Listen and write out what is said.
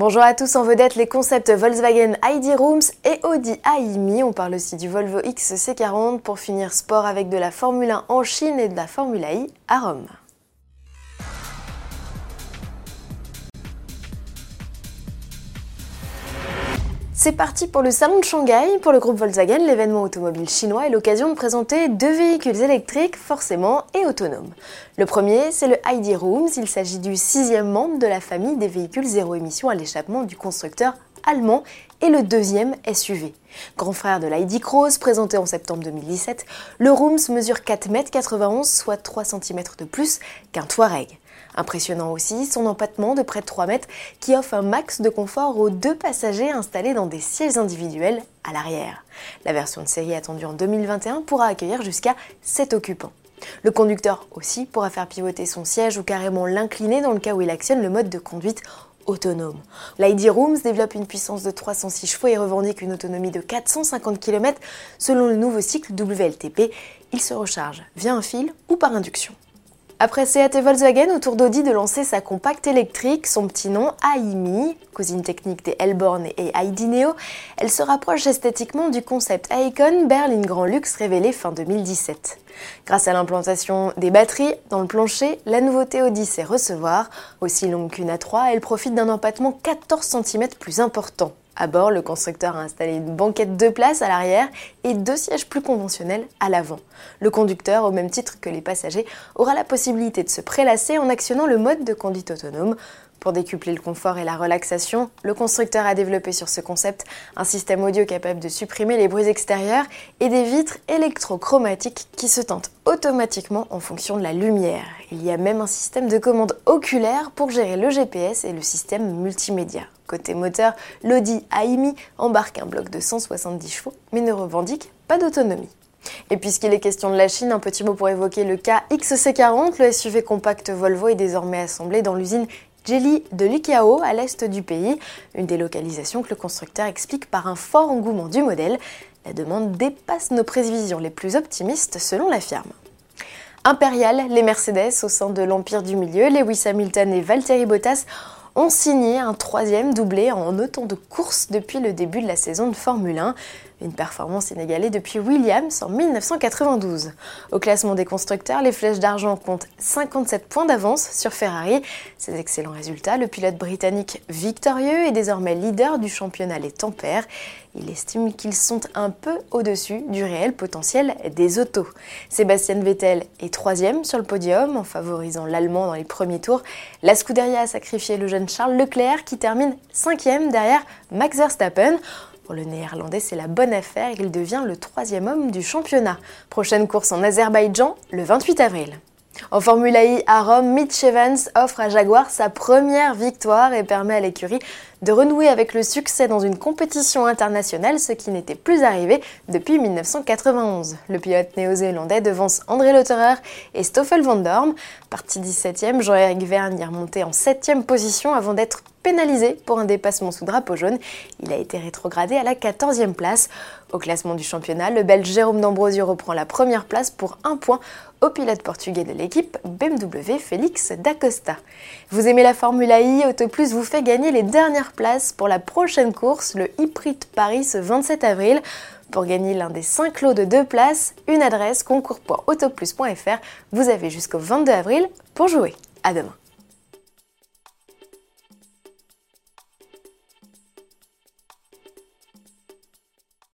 Bonjour à tous en vedette les concepts Volkswagen ID Rooms et Audi AIMI. On parle aussi du Volvo XC40 pour finir sport avec de la Formule 1 en Chine et de la Formule I à Rome. C'est parti pour le salon de Shanghai. Pour le groupe Volkswagen, l'événement automobile chinois est l'occasion de présenter deux véhicules électriques forcément et autonomes. Le premier, c'est le ID Rooms. Il s'agit du sixième membre de la famille des véhicules zéro émission à l'échappement du constructeur allemand et le deuxième SUV. Grand frère de l'ID Cross, présenté en septembre 2017, le Rooms mesure 4,91 m, soit 3 cm de plus qu'un Touareg. Impressionnant aussi son empattement de près de 3 mètres qui offre un max de confort aux deux passagers installés dans des sièges individuels à l'arrière. La version de série attendue en 2021 pourra accueillir jusqu'à 7 occupants. Le conducteur aussi pourra faire pivoter son siège ou carrément l'incliner dans le cas où il actionne le mode de conduite autonome. L'ID Rooms développe une puissance de 306 chevaux et revendique une autonomie de 450 km selon le nouveau cycle WLTP. Il se recharge via un fil ou par induction. Après Seat et Volkswagen, autour d'Audi de lancer sa compacte électrique, son petit nom AIMI, cousine technique des Elborn et ID Neo, elle se rapproche esthétiquement du concept Icon berline grand luxe révélé fin 2017. Grâce à l'implantation des batteries dans le plancher, la nouveauté Audi sait recevoir. Aussi longue qu'une A3, elle profite d'un empattement 14 cm plus important. À bord, le constructeur a installé une banquette de place à l'arrière et deux sièges plus conventionnels à l'avant. Le conducteur, au même titre que les passagers, aura la possibilité de se prélasser en actionnant le mode de conduite autonome. Pour décupler le confort et la relaxation, le constructeur a développé sur ce concept un système audio capable de supprimer les bruits extérieurs et des vitres électrochromatiques qui se tentent automatiquement en fonction de la lumière. Il y a même un système de commande oculaire pour gérer le GPS et le système multimédia. Côté moteur, l'Audi AIMI embarque un bloc de 170 chevaux, mais ne revendique pas d'autonomie. Et puisqu'il est question de la Chine, un petit mot pour évoquer le cas XC40. Le SUV compact Volvo est désormais assemblé dans l'usine Jelly de Likao à l'est du pays, une délocalisation que le constructeur explique par un fort engouement du modèle. La demande dépasse nos prévisions les plus optimistes selon la firme. Impérial, les Mercedes au sein de l'Empire du Milieu, Lewis Hamilton et Valtteri Bottas ont signé un troisième doublé en autant de courses depuis le début de la saison de Formule 1. Une performance inégalée depuis Williams en 1992. Au classement des constructeurs, les flèches d'argent comptent 57 points d'avance sur Ferrari. Ces excellents résultats, le pilote britannique victorieux est désormais leader du championnat Les Tempères. Il estime qu'ils sont un peu au-dessus du réel potentiel des autos. Sébastien Vettel est troisième sur le podium en favorisant l'Allemand dans les premiers tours. La Scuderia a sacrifié le jeune Charles Leclerc qui termine cinquième derrière Max Verstappen. Pour le néerlandais, c'est la bonne affaire, il devient le troisième homme du championnat. Prochaine course en Azerbaïdjan le 28 avril. En Formule I à Rome, Mitch Evans offre à Jaguar sa première victoire et permet à l'écurie de renouer avec le succès dans une compétition internationale, ce qui n'était plus arrivé depuis 1991. Le pilote néo-zélandais devance André Lotterer et Stoffel van Dorm. Parti 17e, Jean-Éric Vergne est remonté en 7e position avant d'être pénalisé pour un dépassement sous drapeau jaune. Il a été rétrogradé à la 14e place. Au classement du championnat, le Belge Jérôme D'Ambrosio reprend la première place pour un point au pilote portugais de l'équipe BMW Félix D'Acosta. Vous aimez la Formule I Autoplus vous fait gagner les dernières places pour la prochaine course, le Hyprite Paris ce 27 avril. Pour gagner l'un des 5 lots de deux places, une adresse concours.autoplus.fr. Vous avez jusqu'au 22 avril pour jouer. À demain.